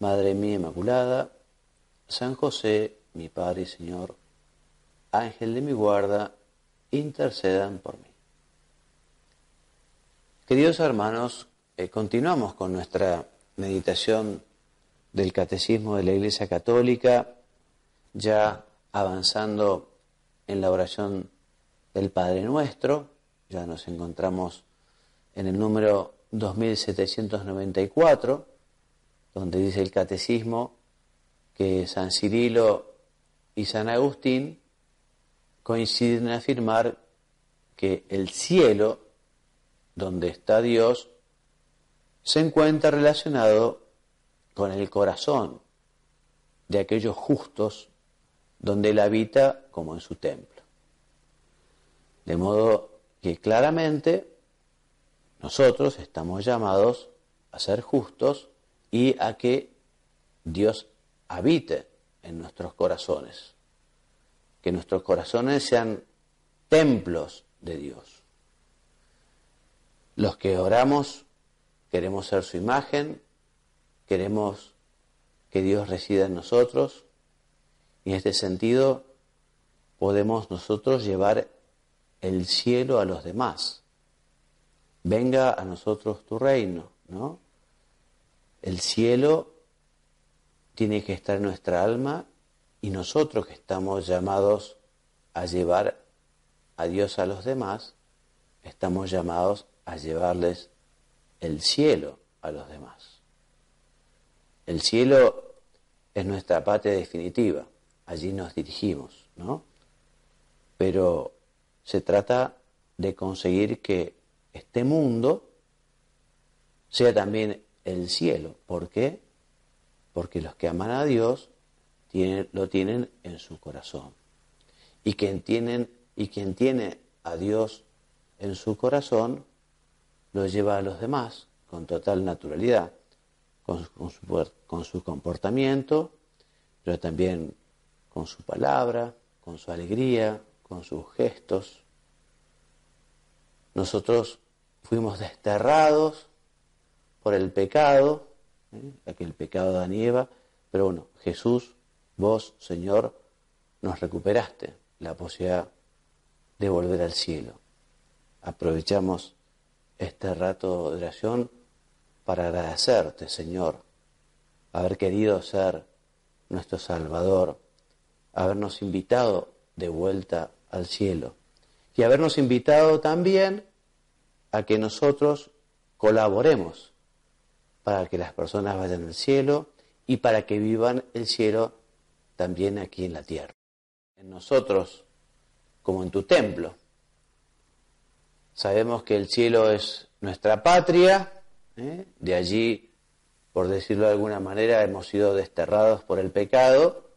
Madre mía Inmaculada, San José, mi Padre y Señor, Ángel de mi guarda, intercedan por mí. Queridos hermanos, eh, continuamos con nuestra meditación del Catecismo de la Iglesia Católica, ya avanzando en la oración del Padre Nuestro, ya nos encontramos en el número 2794, donde dice el catecismo que San Cirilo y San Agustín coinciden en afirmar que el cielo, donde está Dios, se encuentra relacionado con el corazón de aquellos justos donde Él habita como en su templo. De modo que claramente nosotros estamos llamados a ser justos y a que Dios habite en nuestros corazones, que nuestros corazones sean templos de Dios. Los que oramos queremos ser su imagen, queremos que Dios resida en nosotros y en este sentido podemos nosotros llevar el cielo a los demás. Venga a nosotros tu reino, ¿no? El cielo tiene que estar en nuestra alma y nosotros que estamos llamados a llevar a Dios a los demás, estamos llamados a llevarles el cielo a los demás. El cielo es nuestra patria definitiva, allí nos dirigimos, ¿no? Pero se trata de conseguir que este mundo sea también el cielo. ¿Por qué? Porque los que aman a Dios lo tienen en su corazón. Y quien, tienen, y quien tiene a Dios en su corazón lo lleva a los demás con total naturalidad, con su comportamiento, pero también con su palabra, con su alegría, con sus gestos. Nosotros fuimos desterrados por el pecado, ¿eh? que el pecado da nieva, pero bueno, Jesús, vos, Señor, nos recuperaste la posibilidad de volver al cielo. Aprovechamos este rato de oración para agradecerte, Señor, haber querido ser nuestro Salvador, habernos invitado de vuelta al cielo y habernos invitado también a que nosotros colaboremos para que las personas vayan al cielo y para que vivan el cielo también aquí en la tierra. En nosotros, como en tu templo, sabemos que el cielo es nuestra patria, ¿eh? de allí, por decirlo de alguna manera, hemos sido desterrados por el pecado,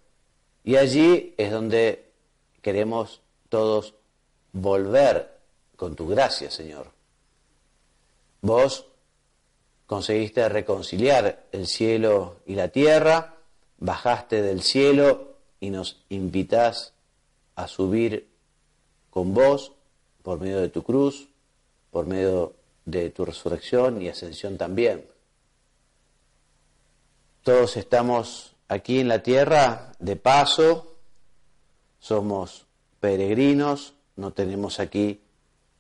y allí es donde queremos todos volver con tu gracia, Señor. Vos conseguiste reconciliar el cielo y la tierra, bajaste del cielo y nos invitás a subir con vos por medio de tu cruz, por medio de tu resurrección y ascensión también. Todos estamos aquí en la tierra de paso, somos peregrinos, no tenemos aquí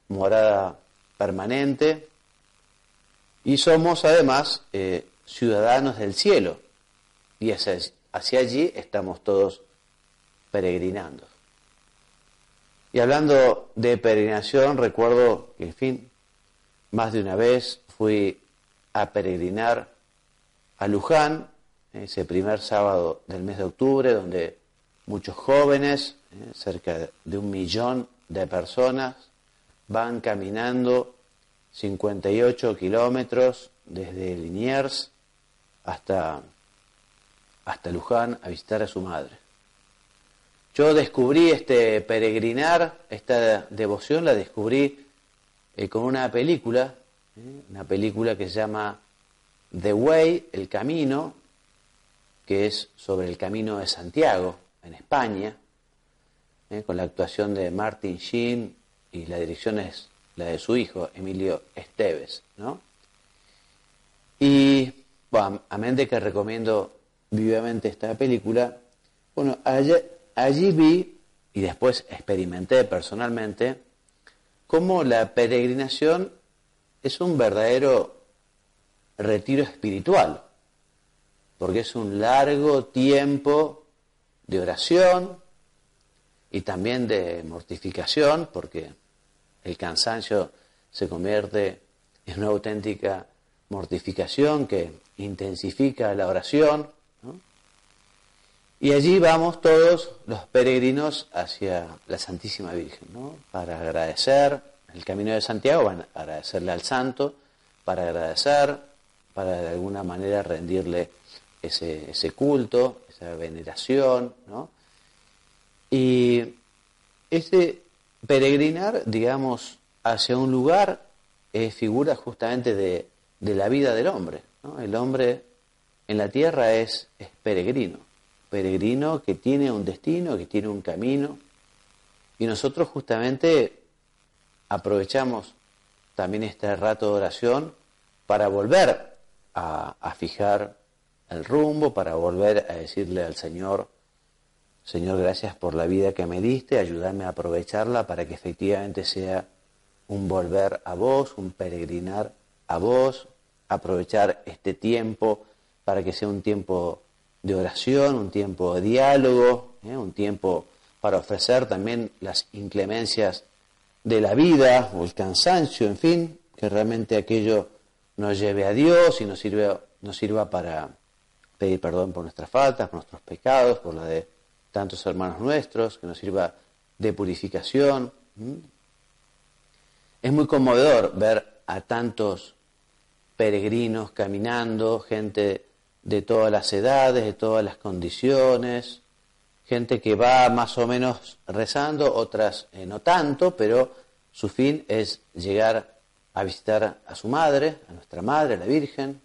morada permanente, y somos además eh, ciudadanos del cielo y hacia, hacia allí estamos todos peregrinando. Y hablando de peregrinación, recuerdo que, en fin, más de una vez fui a peregrinar a Luján, ese primer sábado del mes de octubre, donde muchos jóvenes, eh, cerca de un millón de personas, van caminando 58 kilómetros desde Liniers hasta, hasta Luján a visitar a su madre. Yo descubrí este peregrinar, esta devoción, la descubrí eh, con una película, eh, una película que se llama The Way, El Camino, que es sobre el Camino de Santiago, en España, eh, con la actuación de Martin Sheen y la dirección es la de su hijo, Emilio Esteves. ¿no? Y, bueno, amén de que recomiendo vivamente esta película, bueno, allí, allí vi y después experimenté personalmente cómo la peregrinación es un verdadero retiro espiritual, porque es un largo tiempo de oración y también de mortificación, porque el cansancio se convierte en una auténtica mortificación que intensifica la oración. Y allí vamos todos los peregrinos hacia la Santísima Virgen, ¿no? para agradecer el camino de Santiago, van a agradecerle al santo, para agradecer, para de alguna manera rendirle ese, ese culto, esa veneración. ¿no? Y ese peregrinar, digamos, hacia un lugar es figura justamente de, la vida del hombre. El hombre en la tierra es, es peregrino peregrino que tiene un destino, que tiene un camino. Y nosotros justamente aprovechamos también este rato de oración para volver a, fijar el rumbo, para volver a decirle al Señor, Señor, gracias por la vida que me diste, ayúdame a aprovecharla para que efectivamente sea un volver a vos, un peregrinar a vos, aprovechar este tiempo para que sea un tiempo de oración, un tiempo de diálogo, ¿eh? un tiempo para ofrecer también las inclemencias de la vida o el cansancio, en fin, que realmente aquello nos lleve a Dios y nos nos sirva para pedir perdón por nuestras faltas, por nuestros pecados, por la de tantos hermanos nuestros, que nos sirva de purificación. Es muy conmovedor ver a tantos peregrinos caminando, gente de todas las edades, de todas las condiciones, gente que va más o menos rezando, otras eh, no tanto, pero su fin es llegar a visitar a su madre, a nuestra madre, a la Virgen.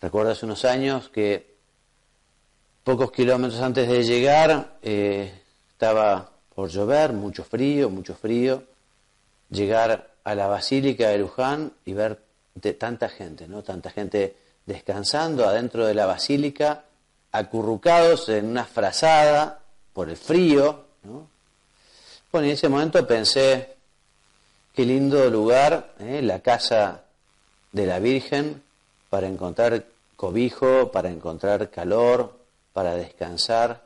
Recuerdo hace unos años que pocos kilómetros antes de llegar eh, estaba por llover, mucho frío, mucho frío, llegar a la Basílica de Luján y ver de tanta gente, ¿no? Tanta gente descansando adentro de la basílica, acurrucados en una frazada por el frío. ¿no? Bueno, en ese momento pensé, qué lindo lugar, ¿eh? la casa de la Virgen, para encontrar cobijo, para encontrar calor, para descansar.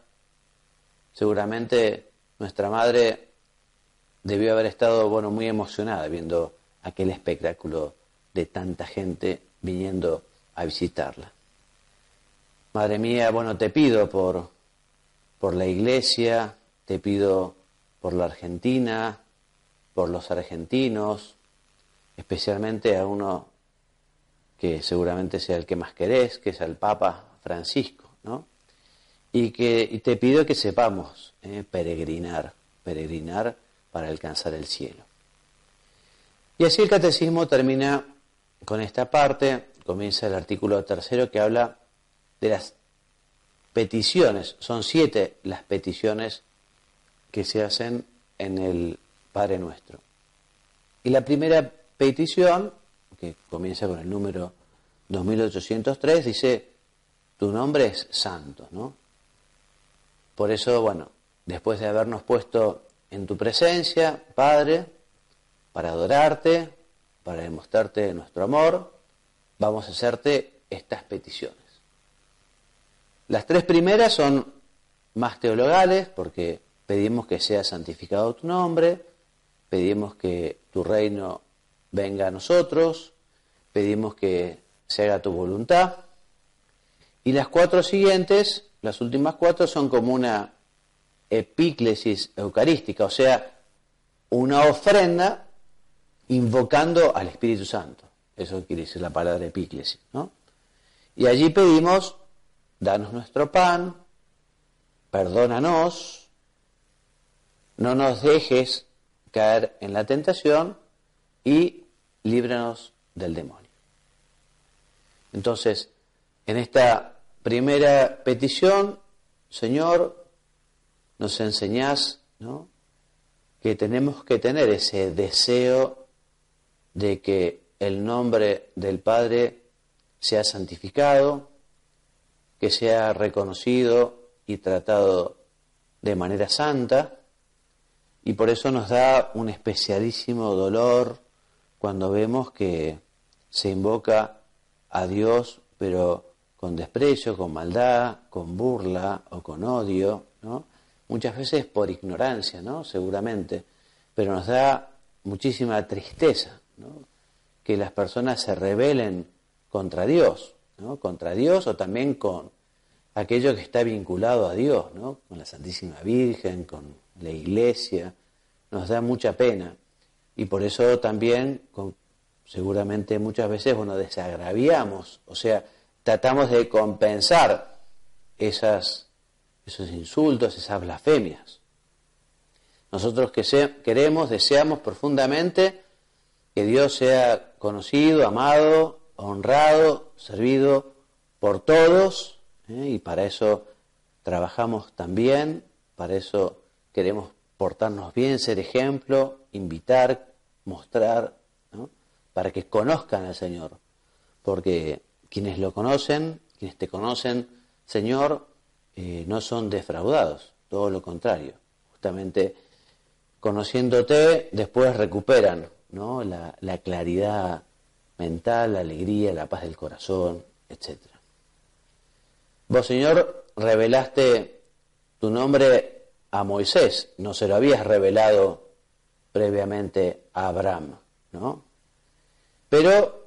Seguramente nuestra madre debió haber estado bueno, muy emocionada viendo aquel espectáculo de tanta gente viniendo a visitarla. Madre mía, bueno, te pido por, por la iglesia, te pido por la Argentina, por los argentinos, especialmente a uno que seguramente sea el que más querés, que es el Papa Francisco, ¿no? Y que te pido que sepamos eh, peregrinar, peregrinar para alcanzar el cielo. Y así el catecismo termina con esta parte comienza el artículo tercero que habla de las peticiones. Son siete las peticiones que se hacen en el Padre Nuestro. Y la primera petición, que comienza con el número 2803, dice, tu nombre es santo, ¿no? Por eso, bueno, después de habernos puesto en tu presencia, Padre, para adorarte, para demostrarte nuestro amor, vamos a hacerte estas peticiones. Las tres primeras son más teologales porque pedimos que sea santificado tu nombre, pedimos que tu reino venga a nosotros, pedimos que se haga tu voluntad. Y las cuatro siguientes, las últimas cuatro, son como una epíclesis eucarística, o sea, una ofrenda invocando al Espíritu Santo. Eso quiere decir la palabra epíclesis, ¿no? Y allí pedimos, danos nuestro pan, perdónanos, no nos dejes caer en la tentación y líbranos del demonio. Entonces, en esta primera petición, Señor, nos enseñás ¿no? que tenemos que tener ese deseo de que el nombre del Padre sea santificado, que sea reconocido y tratado de manera santa, y por eso nos da un especialísimo dolor cuando vemos que se invoca a Dios, pero con desprecio, con maldad, con burla o con odio, ¿no? Muchas veces por ignorancia, ¿no? Seguramente, pero nos da muchísima tristeza. Que las personas se rebelen contra Dios, ¿no? Contra Dios o también con aquello que está vinculado a Dios, ¿no? Con la Santísima Virgen, con la Iglesia, nos da mucha pena. Y por eso también, seguramente muchas veces, bueno, desagraviamos, o sea, tratamos de compensar esas, esos insultos, esas blasfemias. Nosotros que queremos, deseamos profundamente que Dios sea conocido, amado, honrado, servido por todos, ¿eh? y para eso trabajamos también, para eso queremos portarnos bien, ser ejemplo, invitar, mostrar, para que conozcan al Señor. Porque quienes lo conocen, quienes te conocen, Señor, eh, no son defraudados, todo lo contrario. Justamente conociéndote, después recuperan ¿no? la, la claridad mental, la alegría, la paz del corazón, etc. Vos, Señor, revelaste tu nombre a Moisés, no se lo habías revelado previamente a Abraham, ¿no? Pero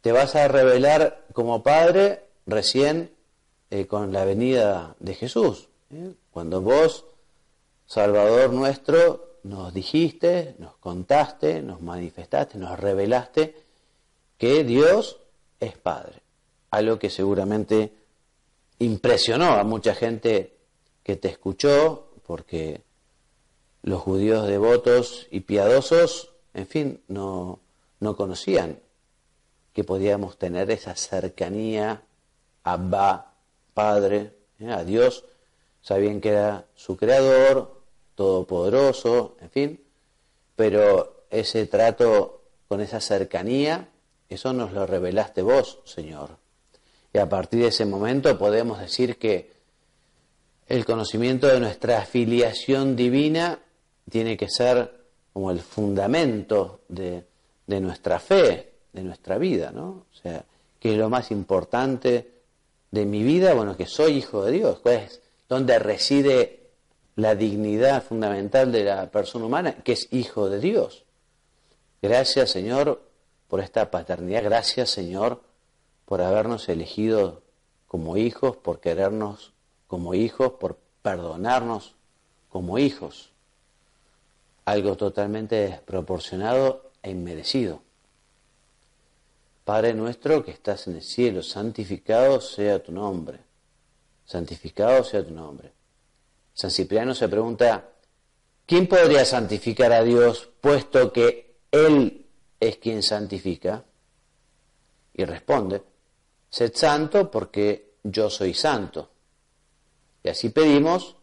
te vas a revelar como padre recién eh, con la venida de Jesús. ¿eh? Cuando vos, Salvador nuestro, nos dijiste, nos contaste, nos manifestaste, nos revelaste que Dios es Padre. Algo que seguramente impresionó a mucha gente que te escuchó porque los judíos devotos y piadosos, en fin, no, no conocían que podíamos tener esa cercanía a Abba, Padre, ¿eh? a Dios, sabían que era su creador, todopoderoso, en fin, pero ese trato con esa cercanía, eso nos lo revelaste vos, Señor. Y a partir de ese momento podemos decir que el conocimiento de nuestra afiliación divina tiene que ser como el fundamento de, nuestra fe, de nuestra vida, ¿no? O sea, que es lo más importante de mi vida, bueno, que soy hijo de Dios, pues, donde reside la dignidad fundamental de la persona humana, que es hijo de Dios. Gracias, Señor, por esta paternidad, gracias, Señor, por habernos elegido como hijos, por querernos como hijos, por perdonarnos como hijos. Algo totalmente desproporcionado e inmerecido. Padre nuestro que estás en el cielo, santificado sea tu nombre. Santificado sea tu nombre. San Cipriano se pregunta, ¿quién podría santificar a Dios puesto que Él es quien santifica? Y responde, sed santo porque yo soy santo. Y así pedimos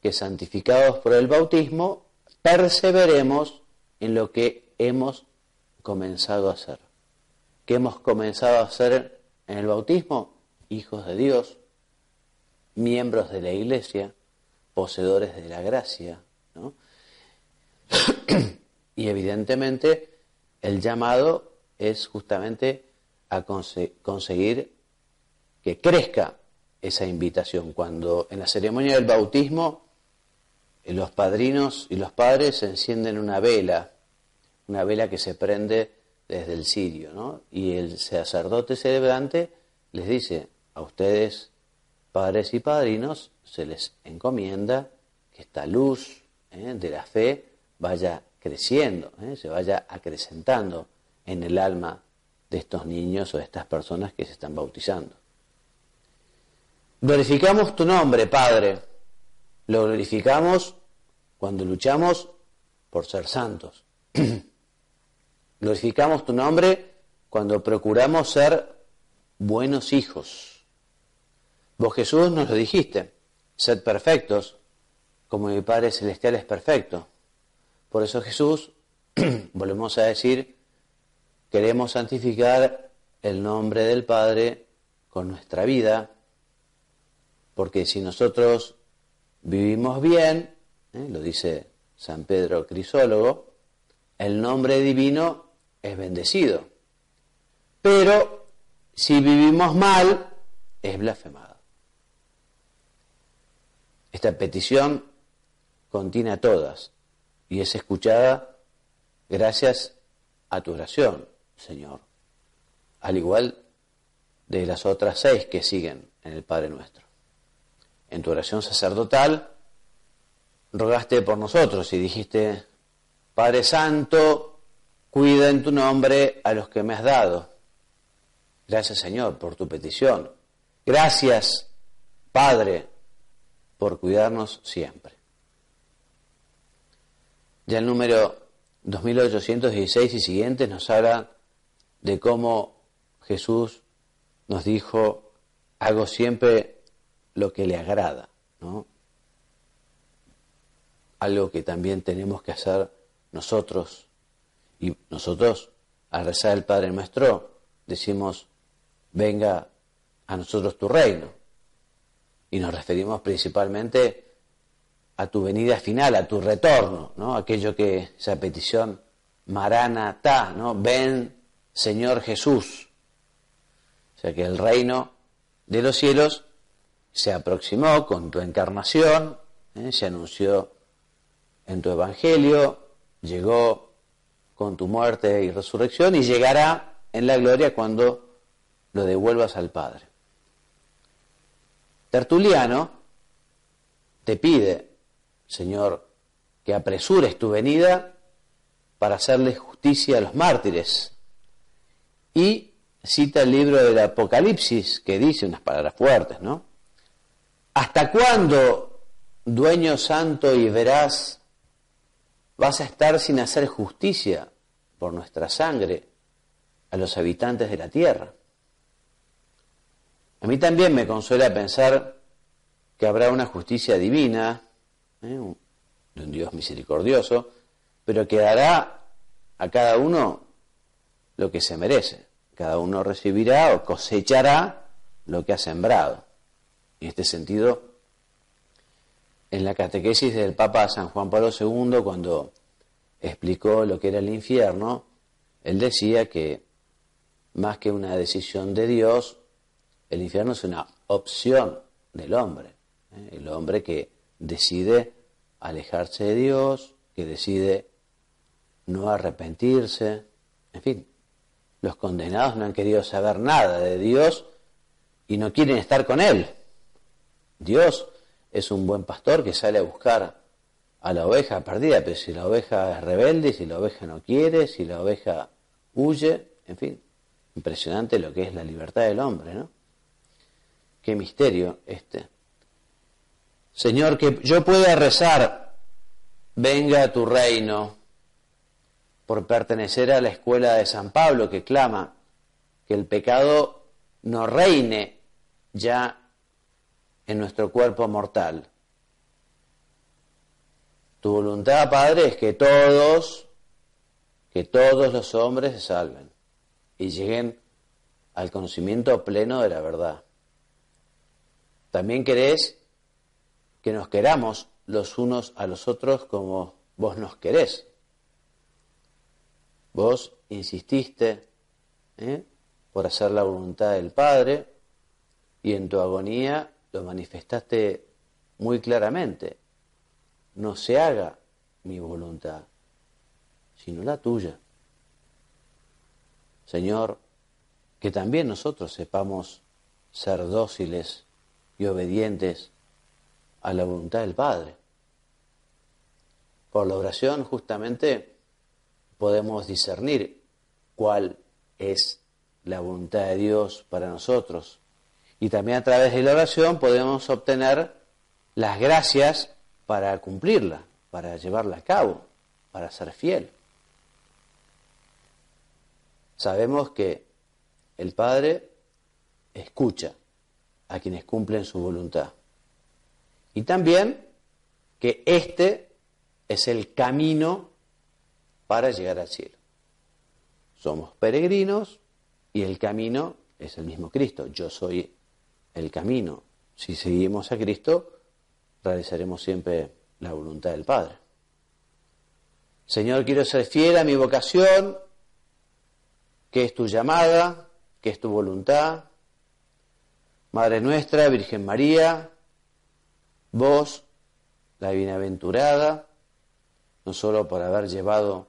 que santificados por el bautismo, perseveremos en lo que hemos comenzado a hacer. ¿Qué hemos comenzado a hacer en el bautismo? Hijos de Dios, miembros de la iglesia, poseedores de la gracia. y evidentemente el llamado es justamente a conseguir que crezca esa invitación. Cuando en la ceremonia del bautismo los padrinos y los padres encienden una vela, una vela que se prende desde el cirio, ¿no? Y el sacerdote celebrante les dice a ustedes, padres y padrinos, se les encomienda que esta luz ¿eh? de la fe vaya creciendo, ¿eh? se vaya acrecentando en el alma de estos niños o de estas personas que se están bautizando. Glorificamos tu nombre, Padre. Lo glorificamos cuando luchamos por ser santos. glorificamos tu nombre cuando procuramos ser buenos hijos. Vos Jesús nos lo dijiste, sed perfectos como mi Padre Celestial es perfecto. Por eso Jesús, volvemos a decir, queremos santificar el nombre del Padre con nuestra vida, porque si nosotros vivimos bien, ¿eh? lo dice San Pedro Crisólogo, el nombre divino es bendecido. Pero si vivimos mal, es blasfemado. Esta petición contiene a todas y es escuchada gracias a tu oración, Señor, al igual de las otras seis que siguen en el Padre nuestro. En tu oración sacerdotal rogaste por nosotros y dijiste, Padre Santo, cuida en tu nombre a los que me has dado Gracias Señor por tu petición. Gracias Padre por cuidarnos siempre. Ya el número 2816 y siguientes nos habla de cómo Jesús nos dijo, hago siempre lo que le agrada, ¿no? Algo que también tenemos que hacer nosotros. Y nosotros, al rezar el Padre Nuestro, decimos, venga a nosotros tu reino. Y nos referimos principalmente a tu venida final, a tu retorno, ¿no? Aquello que, esa petición maranatá, ¿no? Ven, Señor Jesús. O sea que el reino de los cielos se aproximó con tu encarnación, ¿eh? se anunció en tu evangelio, llegó con tu muerte y resurrección y llegará en la gloria cuando lo devuelvas al Padre. Tertuliano te pide, Señor, que apresures tu venida para hacerle justicia a los mártires. Y cita el libro del Apocalipsis que dice unas palabras fuertes, ¿no? ¿Hasta cuándo, dueño santo y veraz, vas a estar sin hacer justicia por nuestra sangre a los habitantes de la tierra? A mí también me consuela pensar que habrá una justicia divina, ¿eh? de un Dios misericordioso, pero que dará a cada uno lo que se merece. Cada uno recibirá o cosechará lo que ha sembrado. En este sentido, en la catequesis del Papa San Juan Pablo II, cuando explicó lo que era el infierno, él decía que más que una decisión de Dios, el infierno es una opción del hombre. ¿eh? El hombre que decide alejarse de Dios, que decide no arrepentirse. En fin, los condenados no han querido saber nada de Dios y no quieren estar con Él. Dios es un buen pastor que sale a buscar a la oveja perdida, pero si la oveja es rebelde, si la oveja no quiere, si la oveja huye, en fin, impresionante lo que es la libertad del hombre, ¿no? Qué misterio este. Señor, que yo pueda rezar, venga a tu reino, por pertenecer a la escuela de San Pablo que clama que el pecado no reine ya en nuestro cuerpo mortal. Tu voluntad, Padre, es que todos, que todos los hombres se salven y lleguen al conocimiento pleno de la verdad. También querés que nos queramos los unos a los otros como vos nos querés. Vos insististe ¿eh? por hacer la voluntad del Padre y en tu agonía lo manifestaste muy claramente. No se haga mi voluntad, sino la tuya. Señor, que también nosotros sepamos ser dóciles y obedientes a la voluntad del Padre. Por la oración justamente podemos discernir cuál es la voluntad de Dios para nosotros. Y también a través de la oración podemos obtener las gracias para cumplirla, para llevarla a cabo, para ser fiel. Sabemos que el Padre escucha a quienes cumplen su voluntad. Y también que este es el camino para llegar al cielo. Somos peregrinos y el camino es el mismo Cristo. Yo soy el camino. Si seguimos a Cristo, realizaremos siempre la voluntad del Padre. Señor, quiero ser fiel a mi vocación, que es tu llamada, que es tu voluntad. Madre nuestra, Virgen María, vos, la bienaventurada, no solo por haber llevado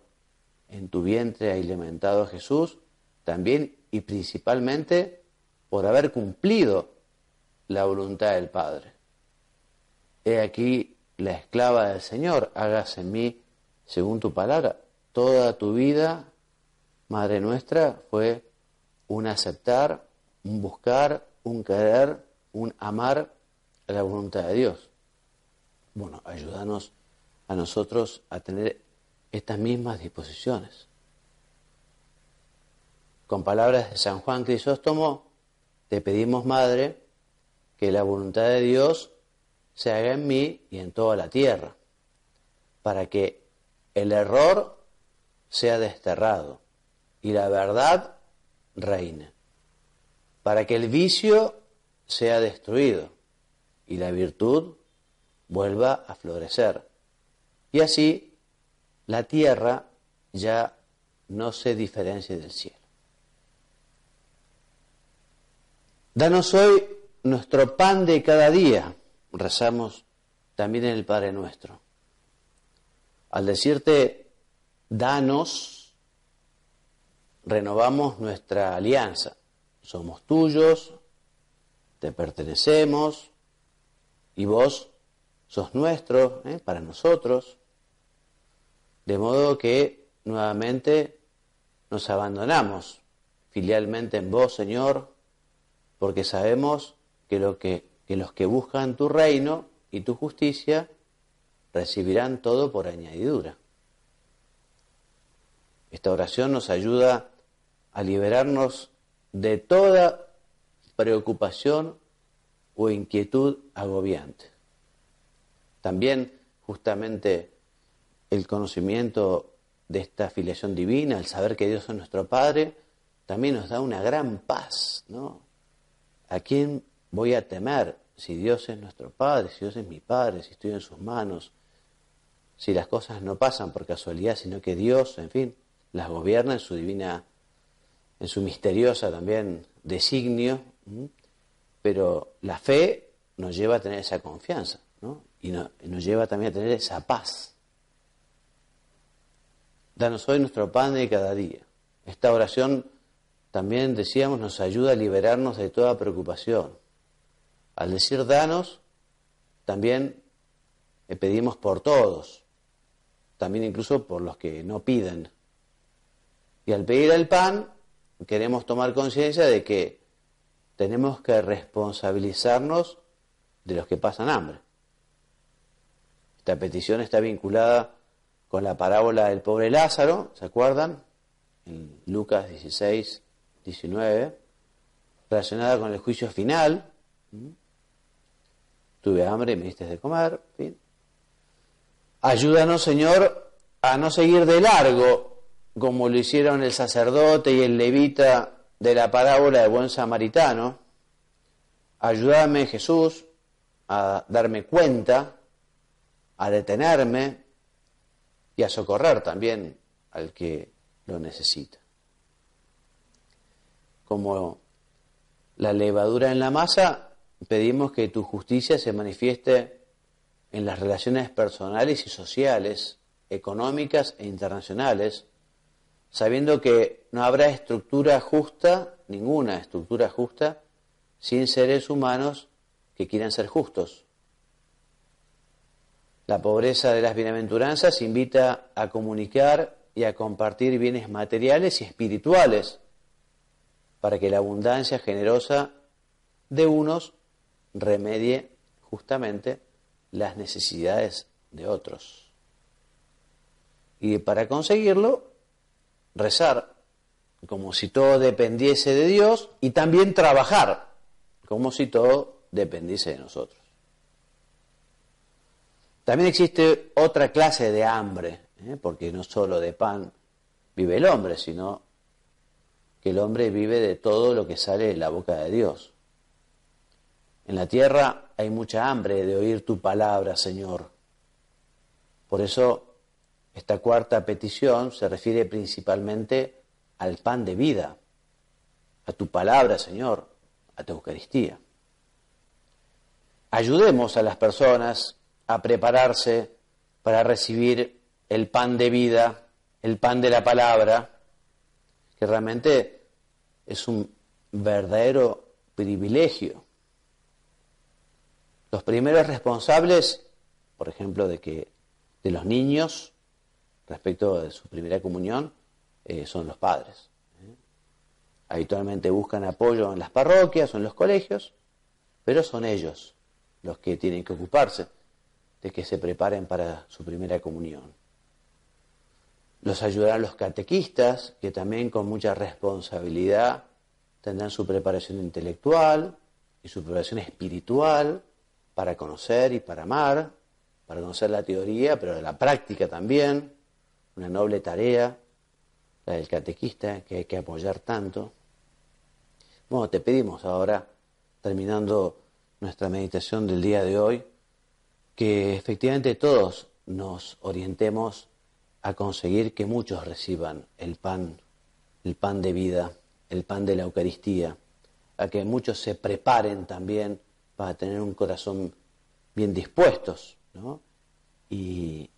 en tu vientre a alimentado a Jesús, también y principalmente por haber cumplido la voluntad del Padre. He aquí la esclava del Señor, hágase en mí según tu palabra. Toda tu vida, Madre nuestra, fue un aceptar, un buscar, un querer, un amar a la voluntad de Dios. Bueno, ayúdanos a nosotros a tener estas mismas disposiciones. Con palabras de San Juan Crisóstomo, te pedimos, Madre, que la voluntad de Dios se haga en mí y en toda la tierra, para que el error sea desterrado y la verdad reine, para que el vicio sea destruido y la virtud vuelva a florecer. Y así la tierra ya no se diferencie del cielo. Danos hoy nuestro pan de cada día rezamos también en el Padre Nuestro. Al decirte, danos, renovamos nuestra alianza. Somos tuyos, te pertenecemos y vos sos nuestro ¿eh? para nosotros. De modo que nuevamente nos abandonamos filialmente en vos, Señor, porque sabemos que lo que que los que buscan tu reino y tu justicia recibirán todo por añadidura. Esta oración nos ayuda a liberarnos de toda preocupación o inquietud agobiante. También justamente el conocimiento de esta filiación divina, el saber que Dios es nuestro Padre, también nos da una gran paz, ¿no? ¿A quién voy a temer si Dios es nuestro Padre, si Dios es mi Padre, si estoy en sus manos, si las cosas no pasan por casualidad, sino que Dios, en fin, las gobierna en su divina, en su misteriosa también designio, pero la fe nos lleva a tener esa confianza, ¿no? Y, nos lleva también a tener esa paz. Danos hoy nuestro pan de cada día. Esta oración también decíamos nos ayuda a liberarnos de toda preocupación al decir danos, también pedimos por todos, también incluso por los que no piden. Y al pedir el pan, queremos tomar conciencia de que tenemos que responsabilizarnos de los que pasan hambre. Esta petición está vinculada con la parábola del pobre Lázaro, ¿se acuerdan? En Lucas 16, 19, relacionada con el juicio final tuve hambre me diste de comer. Ayúdanos, Señor, a no seguir de largo como lo hicieron el sacerdote y el levita de la parábola del buen samaritano. Ayúdame, Jesús, a darme cuenta, a detenerme y a socorrer también al que lo necesita. Como la levadura en la masa, pedimos que tu justicia se manifieste en las relaciones personales y sociales, económicas e internacionales, sabiendo que no habrá estructura justa, ninguna estructura justa, sin seres humanos que quieran ser justos. La pobreza de las bienaventuranzas invita a comunicar y a compartir bienes materiales y espirituales para que la abundancia generosa de unos remedie justamente las necesidades de otros. Y para conseguirlo, rezar como si todo dependiese de Dios y también trabajar como si todo dependiese de nosotros. También existe otra clase de hambre, ¿eh? porque no solo de pan vive el hombre, sino que el hombre vive de todo lo que sale de la boca de Dios. En la tierra hay mucha hambre de oír tu palabra, Señor. Por eso esta cuarta petición se refiere principalmente al pan de vida, a tu palabra, Señor, a tu Eucaristía. Ayudemos a las personas a prepararse para recibir el pan de vida, el pan de la palabra, que realmente es un verdadero privilegio. Los primeros responsables, por ejemplo, de que de los niños respecto de su primera comunión eh, son los padres. ¿eh? Habitualmente buscan apoyo en las parroquias o en los colegios, pero son ellos los que tienen que ocuparse de que se preparen para su primera comunión. Los ayudarán los catequistas, que también con mucha responsabilidad tendrán su preparación intelectual y su preparación espiritual para conocer y para amar, para conocer la teoría, pero la práctica también, una noble tarea, la del catequista, que hay que apoyar tanto. Bueno, te pedimos ahora, terminando nuestra meditación del día de hoy, que efectivamente todos nos orientemos a conseguir que muchos reciban el pan, el pan de vida, el pan de la Eucaristía, a que muchos se preparen también para tener un corazón bien dispuestos, y,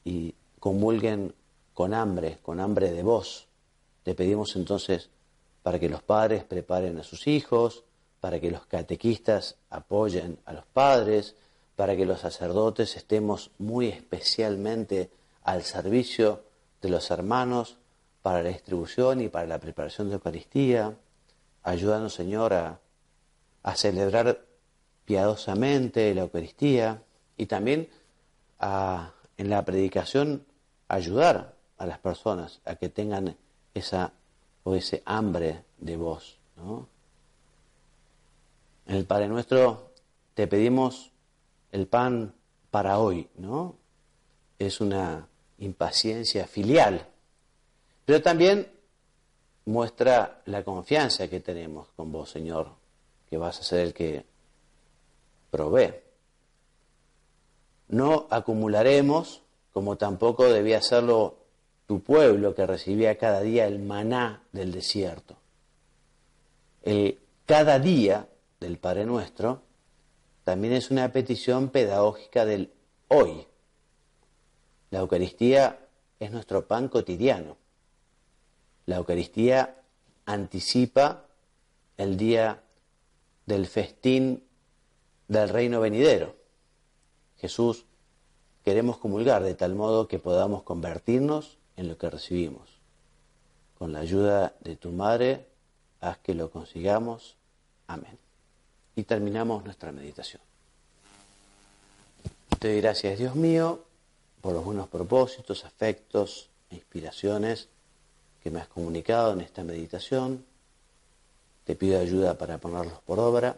comulguen con hambre, con hambre de vos. Te pedimos entonces para que los padres preparen a sus hijos, para que los catequistas apoyen a los padres, para que los sacerdotes estemos muy especialmente al servicio de los hermanos para la distribución y para la preparación de Eucaristía. Ayúdanos, Señor, a, celebrar piadosamente la Eucaristía y también en la predicación ayudar a las personas a que tengan esa o ese hambre de vos. En el Padre Nuestro te pedimos el pan para hoy, ¿no? Es una impaciencia filial, pero también muestra la confianza que tenemos con vos, Señor, que vas a ser el que provee. No acumularemos, como tampoco debía hacerlo tu pueblo que recibía cada día el maná del desierto. El cada día del Padre Nuestro también es una petición pedagógica del hoy. La Eucaristía es nuestro pan cotidiano. La Eucaristía anticipa el día del festín del reino venidero. Jesús, queremos comulgar de tal modo que podamos convertirnos en lo que recibimos. Con la ayuda de tu Madre, haz que lo consigamos. Amén. Y terminamos nuestra meditación. Te doy gracias, Dios mío, por los buenos propósitos, afectos e inspiraciones que me has comunicado en esta meditación. Te pido ayuda para ponerlos por obra.